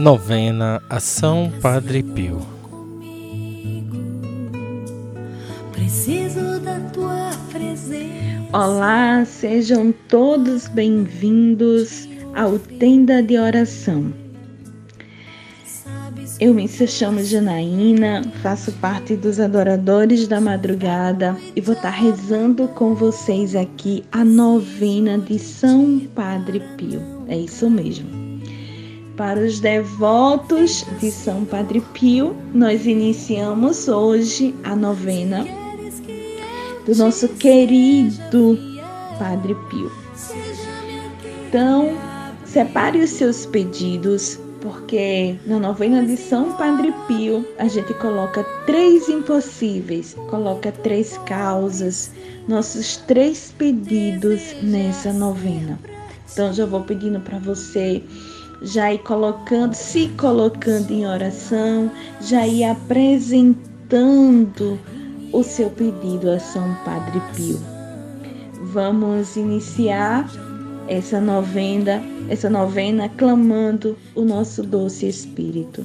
Novena a São Padre Pio. Preciso da tua presença. Olá, sejam todos bem-vindos ao Tenda de Oração. Eu me chamo Janaína, faço parte dos adoradores da madrugada e vou estar rezando com vocês aqui a novena de São Padre Pio. É isso mesmo. Para os devotos de São Padre Pio, nós iniciamos hoje a novena do nosso querido Padre Pio. Então, separe os seus pedidos, porque na novena de São Padre Pio a gente coloca três impossíveis, coloca três causas, nossos três pedidos nessa novena. Então, já vou pedindo para você já ir colocando, se colocando em oração, já ir apresentando o seu pedido a São Padre Pio. Vamos iniciar essa novena, essa novena clamando o nosso doce Espírito.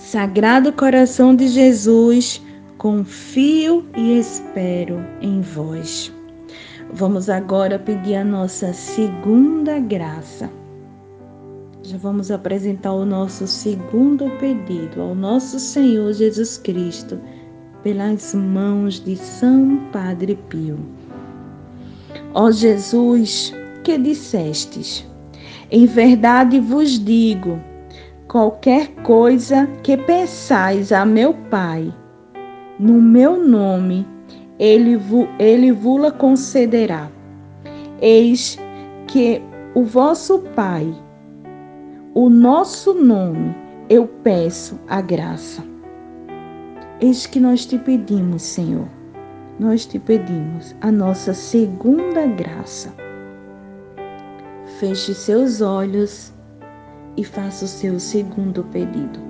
Sagrado coração de Jesus, confio e espero em vós. Vamos agora pedir a nossa segunda graça. Já vamos apresentar o nosso segundo pedido ao nosso Senhor Jesus Cristo, pelas mãos de São Padre Pio. Ó Jesus, que dissestes? Em verdade vos digo, qualquer coisa que peçais a meu Pai, no meu nome, ele, ele vula concederá. Eis que o vosso Pai, o nosso nome, eu peço a graça. Eis que nós te pedimos, Senhor, nós te pedimos a nossa segunda graça. Feche seus olhos e faça o seu segundo pedido.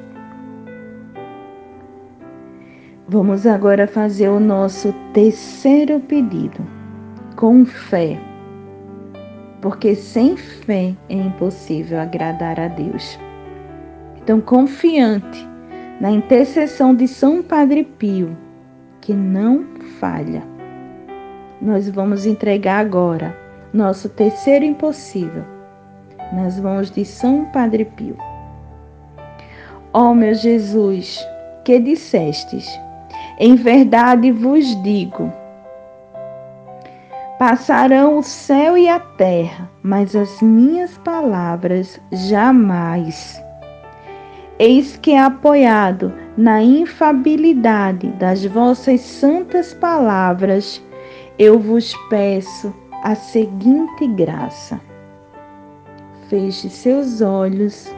Vamos agora fazer o nosso terceiro pedido, com fé, porque sem fé é impossível agradar a Deus. Então, confiante na intercessão de São Padre Pio, que não falha, nós vamos entregar agora nosso terceiro impossível nas mãos de São Padre Pio. Ó meu Jesus, que dissestes: Em verdade vos digo, passarão o céu e a terra, mas as minhas palavras jamais. Eis que, apoiado na infabilidade das vossas santas palavras, eu vos peço a seguinte graça. Feche seus olhos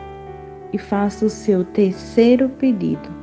e faça o seu terceiro pedido.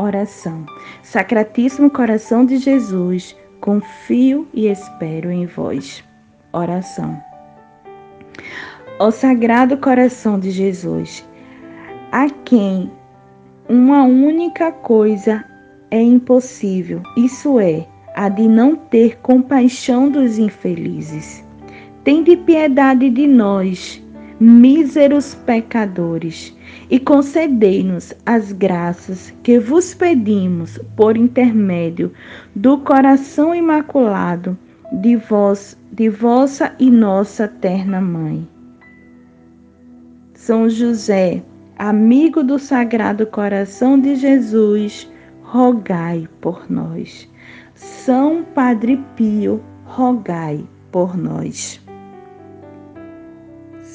Oração. Sacratíssimo coração de Jesus, confio e espero em vós. Oração. Ó Sagrado Coração de Jesus, a quem uma única coisa é impossível, isso é, a de não ter compaixão dos infelizes. Tende piedade de nós, míseros pecadores e concedei-nos as graças que vos pedimos por intermédio do coração imaculado de vós, de vossa e nossa terna mãe. São José, amigo do Sagrado Coração de Jesus, rogai por nós. São Padre Pio, rogai por nós.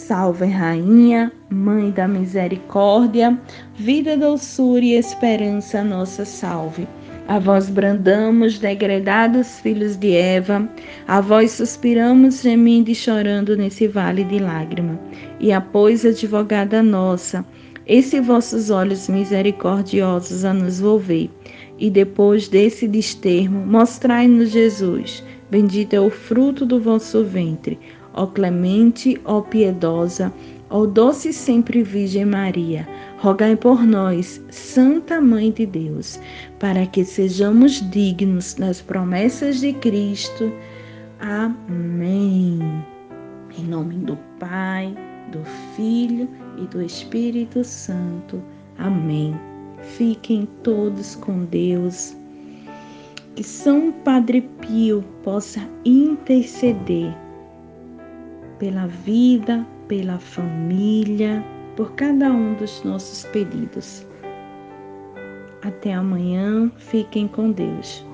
Salve, Rainha, Mãe da Misericórdia, vida, doçura e esperança, nossa salve. A vós brandamos, degredados filhos de Eva, a vós suspiramos, gemindo e chorando nesse vale de lágrima. E após, advogada nossa, esses vossos olhos misericordiosos a nos volver. E depois desse destermo, mostrai-nos Jesus. Bendito é o fruto do vosso ventre ó clemente, ó piedosa, ó doce sempre Virgem Maria, rogai por nós, Santa Mãe de Deus, para que sejamos dignos das promessas de Cristo. Amém. Em nome do Pai, do Filho e do Espírito Santo. Amém. Fiquem todos com Deus. Que São Padre Pio possa interceder pela vida, pela família, por cada um dos nossos pedidos. Até amanhã, fiquem com Deus.